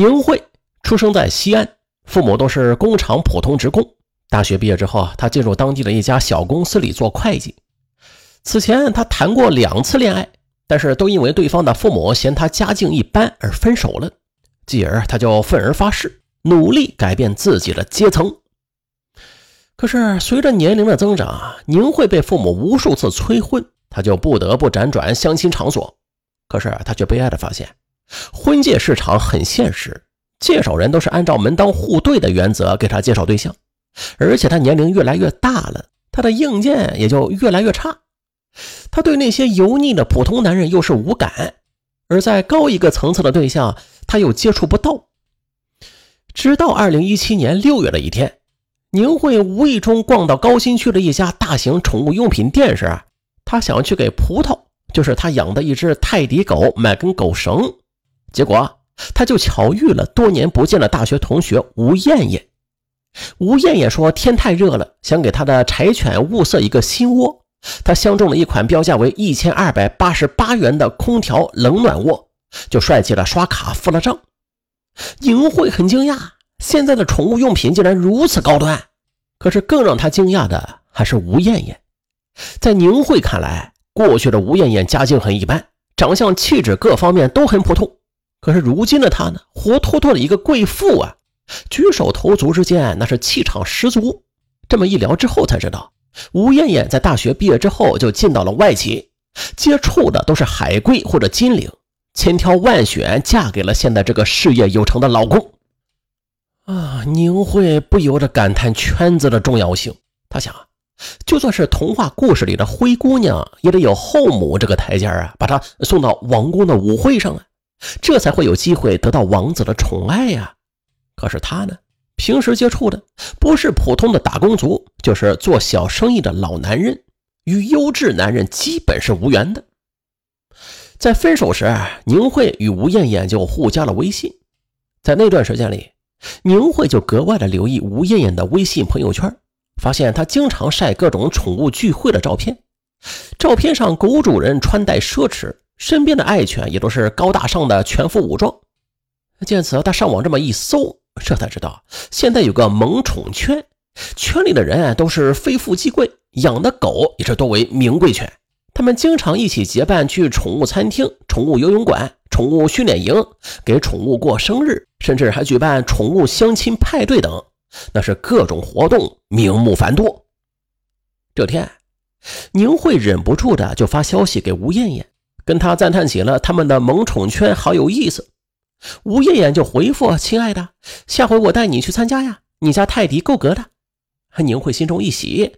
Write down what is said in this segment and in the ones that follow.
宁慧出生在西安，父母都是工厂普通职工。大学毕业之后，他进入当地的一家小公司里做会计。此前他谈过两次恋爱，但是都因为对方的父母嫌他家境一般而分手了。继而他就愤而发誓，努力改变自己的阶层。可是随着年龄的增长，宁慧被父母无数次催婚，他就不得不辗转相亲场所。可是他却悲哀的发现，婚介市场很现实，介绍人都是按照门当户对的原则给他介绍对象，而且他年龄越来越大了，他的硬件也就越来越差。他对那些油腻的普通男人又是无感，而在高一个层次的对象，他又接触不到。直到二零一七年六月的一天，宁慧无意中逛到高新区的一家大型宠物用品店时，他想去给葡萄，就是他养的一只泰迪狗，买根狗绳。结果他就巧遇了多年不见的大学同学吴艳艳。吴艳艳说天太热了，想给她的柴犬物色一个新窝。他相中了一款标价为一千二百八十八元的空调冷暖卧，就帅气的刷卡付了账。宁慧很惊讶，现在的宠物用品竟然如此高端。可是更让他惊讶的还是吴艳艳。在宁慧看来，过去的吴艳艳家境很一般，长相、气质各方面都很普通。可是如今的她呢，活脱脱的一个贵妇啊！举手投足之间，那是气场十足。这么一聊之后，才知道。吴艳艳在大学毕业之后就进到了外企，接触的都是海归或者金领，千挑万选嫁给了现在这个事业有成的老公。啊，宁慧不由得感叹圈子的重要性。她想，就算是童话故事里的灰姑娘，也得有后母这个台阶啊，把她送到王宫的舞会上啊，这才会有机会得到王子的宠爱呀。可是他呢？平时接触的不是普通的打工族，就是做小生意的老男人，与优质男人基本是无缘的。在分手时，宁慧与吴艳艳就互加了微信。在那段时间里，宁慧就格外的留意吴艳艳的微信朋友圈，发现她经常晒各种宠物聚会的照片，照片上狗主人穿戴奢侈，身边的爱犬也都是高大上的全副武装。见此，他上网这么一搜。这才知道，现在有个萌宠圈，圈里的人都是非富即贵，养的狗也是多为名贵犬。他们经常一起结伴去宠物餐厅、宠物游泳馆、宠物训练营，给宠物过生日，甚至还举办宠物相亲派对等，那是各种活动，名目繁多。这天，宁慧忍不住的就发消息给吴艳艳，跟他赞叹起了他们的萌宠圈好有意思。吴艳艳就回复：“亲爱的，下回我带你去参加呀，你家泰迪够格的。”宁慧心中一喜，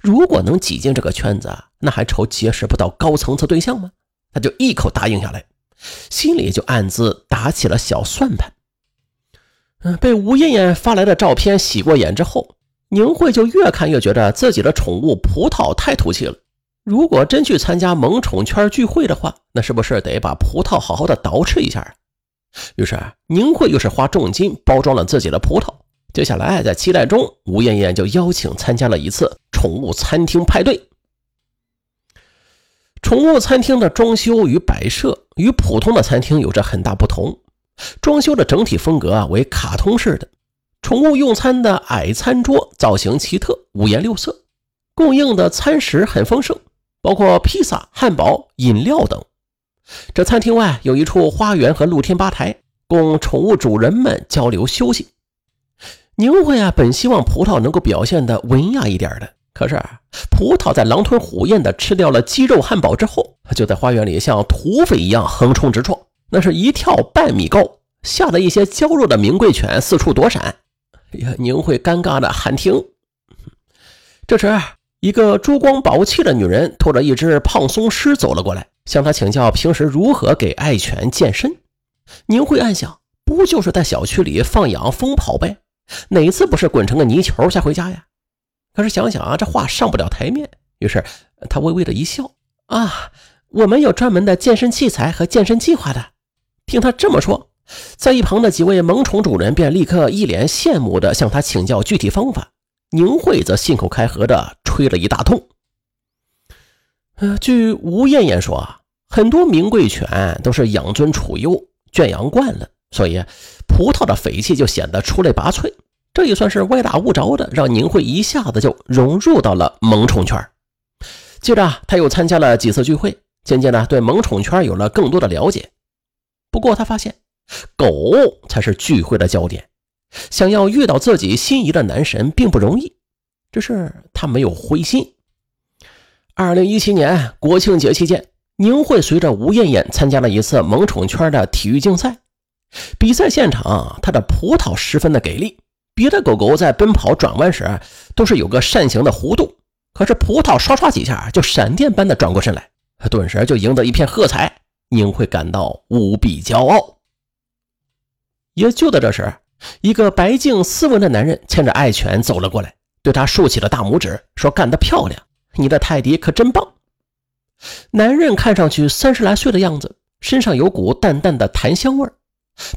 如果能挤进这个圈子，那还愁结识不到高层次对象吗？他就一口答应下来，心里就暗自打起了小算盘。被吴艳艳发来的照片洗过眼之后，宁慧就越看越觉得自己的宠物葡萄太土气了。如果真去参加萌宠圈聚会的话，那是不是得把葡萄好好的捯饬一下啊？于是，宁慧又是花重金包装了自己的葡萄。接下来，在期待中，吴艳艳就邀请参加了一次宠物餐厅派对。宠物餐厅的装修与摆设与普通的餐厅有着很大不同。装修的整体风格啊为卡通式的，宠物用餐的矮餐桌造型奇特，五颜六色，供应的餐食很丰盛，包括披萨、汉堡、饮料等。这餐厅外有一处花园和露天吧台，供宠物主人们交流休息。宁慧啊，本希望葡萄能够表现的文雅一点的，可是葡萄在狼吞虎咽的吃掉了鸡肉汉堡之后，就在花园里像土匪一样横冲直撞，那是一跳半米高，吓得一些娇弱的名贵犬四处躲闪。哎呀，宁慧尴尬的喊停。这时，一个珠光宝气的女人拖着一只胖松狮走了过来。向他请教平时如何给爱犬健身。宁慧暗想，不就是在小区里放养疯跑呗，哪次不是滚成个泥球才回家呀？可是想想啊，这话上不了台面。于是他微微的一笑：“啊，我们有专门的健身器材和健身计划的。”听他这么说，在一旁的几位萌宠主人便立刻一脸羡慕的向他请教具体方法。宁慧则信口开河的吹了一大通。呃，据吴艳艳说啊，很多名贵犬都是养尊处优，圈养惯了，所以葡萄的匪气就显得出类拔萃。这也算是歪打误着的，让宁慧一下子就融入到了萌宠圈。接着，他又参加了几次聚会，渐渐的对萌宠圈有了更多的了解。不过，他发现狗才是聚会的焦点，想要遇到自己心仪的男神并不容易。只是他没有灰心。二零一七年国庆节期间，宁慧随着吴艳艳参加了一次萌宠圈的体育竞赛。比赛现场，他的葡萄十分的给力。别的狗狗在奔跑转弯时都是有个扇形的弧度，可是葡萄刷刷几下就闪电般的转过身来，顿时就赢得一片喝彩。宁慧感到无比骄傲。也就在这时，一个白净斯文的男人牵着爱犬走了过来，对他竖起了大拇指，说：“干得漂亮，你的泰迪可真棒。”男人看上去三十来岁的样子，身上有股淡淡的檀香味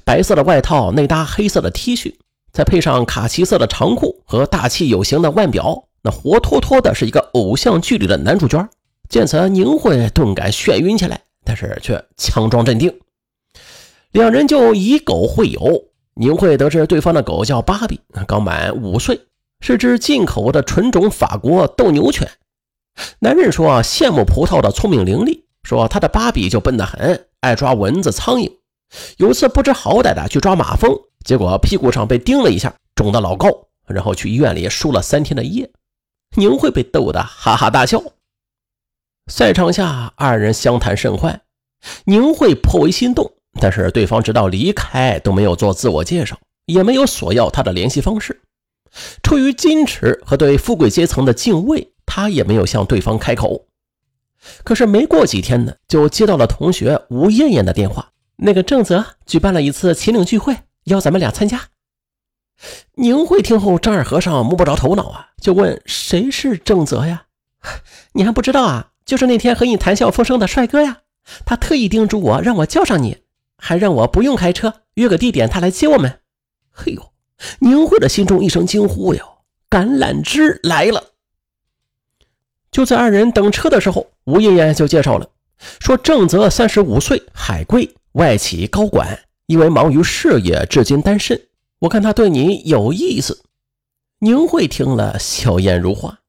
白色的外套内搭黑色的 T 恤。再配上卡其色的长裤和大气有型的腕表，那活脱脱的是一个偶像剧里的男主角。见此，宁慧顿感眩晕起来，但是却强装镇定。两人就以狗会友。宁慧得知对方的狗叫芭比，刚满五岁，是只进口的纯种法国斗牛犬。男人说羡慕葡萄的聪明伶俐，说他的芭比就笨得很，爱抓蚊子、苍蝇。有次不知好歹的去抓马蜂。结果屁股上被叮了一下，肿得老高，然后去医院里输了三天的液。宁慧被逗得哈哈大笑。赛场下，二人相谈甚欢，宁慧颇为心动，但是对方直到离开都没有做自我介绍，也没有索要他的联系方式。出于矜持和对富贵阶层的敬畏，他也没有向对方开口。可是没过几天呢，就接到了同学吴艳艳的电话，那个郑泽举办了一次秦岭聚会。邀咱们俩参加。宁慧听后，张二和尚摸不着头脑啊，就问：“谁是郑泽呀？你还不知道啊？就是那天和你谈笑风生的帅哥呀。他特意叮嘱我，让我叫上你，还让我不用开车，约个地点，他来接我们。”嘿呦！宁慧的心中一声惊呼哟，橄榄枝来了！就在二人等车的时候，吴艳艳就介绍了，说郑泽三十五岁，海归，外企高管。因为忙于事业，至今单身。我看他对你有意思。宁慧听了，笑颜如花。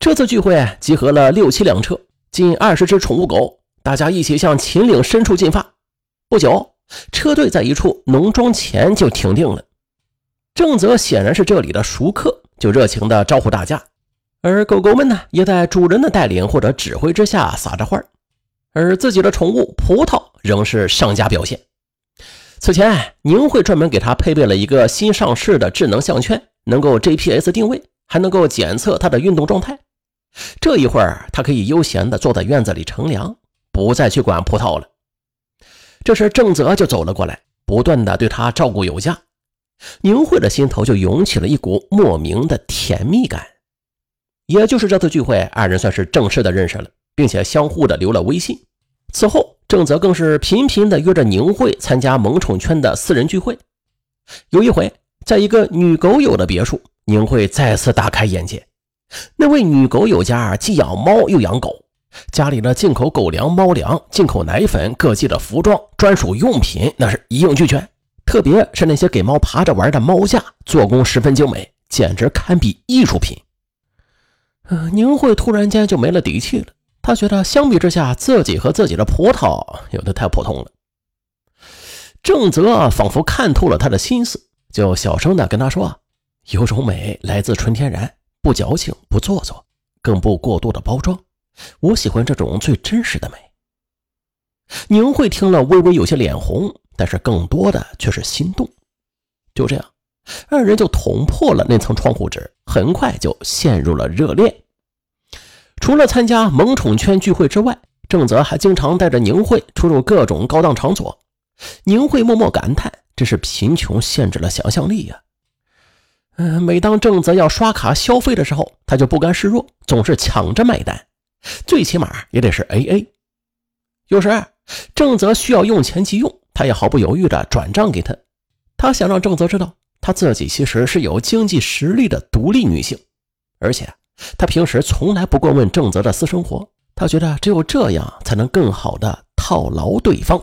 这次聚会集合了六七辆车，近二十只宠物狗，大家一起向秦岭深处进发。不久，车队在一处农庄前就停定了。郑泽显然是这里的熟客，就热情地招呼大家，而狗狗们呢，也在主人的带领或者指挥之下撒着欢而自己的宠物葡萄仍是上佳表现。此前，宁慧专门给他配备了一个新上市的智能项圈，能够 GPS 定位，还能够检测它的运动状态。这一会儿，它可以悠闲地坐在院子里乘凉，不再去管葡萄了。这时，郑泽就走了过来，不断地对他照顾有加。宁慧的心头就涌起了一股莫名的甜蜜感。也就是这次聚会，二人算是正式的认识了，并且相互的留了微信。此后。郑泽更是频频的约着宁慧参加萌宠圈的私人聚会。有一回，在一个女狗友的别墅，宁慧再次大开眼界。那位女狗友家既养猫又养狗，家里的进口狗粮、猫粮、进口奶粉、各季的服装、专属用品，那是一应俱全。特别是那些给猫爬着玩的猫架，做工十分精美，简直堪比艺术品。嗯，宁慧突然间就没了底气了。她觉得相比之下，自己和自己的葡萄有的太普通了。郑泽仿佛看透了他的心思，就小声的跟他说：“有种美来自纯天然，不矫情，不做作，更不过度的包装。我喜欢这种最真实的美。”宁慧听了，微微有些脸红，但是更多的却是心动。就这样，二人就捅破了那层窗户纸，很快就陷入了热恋。除了参加萌宠圈聚会之外，郑泽还经常带着宁慧出入各种高档场所。宁慧默默感叹：“这是贫穷限制了想象力呀。”嗯，每当郑泽要刷卡消费的时候，他就不甘示弱，总是抢着买单，最起码也得是 A A。有时郑泽需要用钱急用，他也毫不犹豫地转账给他。他想让郑泽知道，他自己其实是有经济实力的独立女性，而且。他平时从来不过问郑泽的私生活，他觉得只有这样才能更好的套牢对方。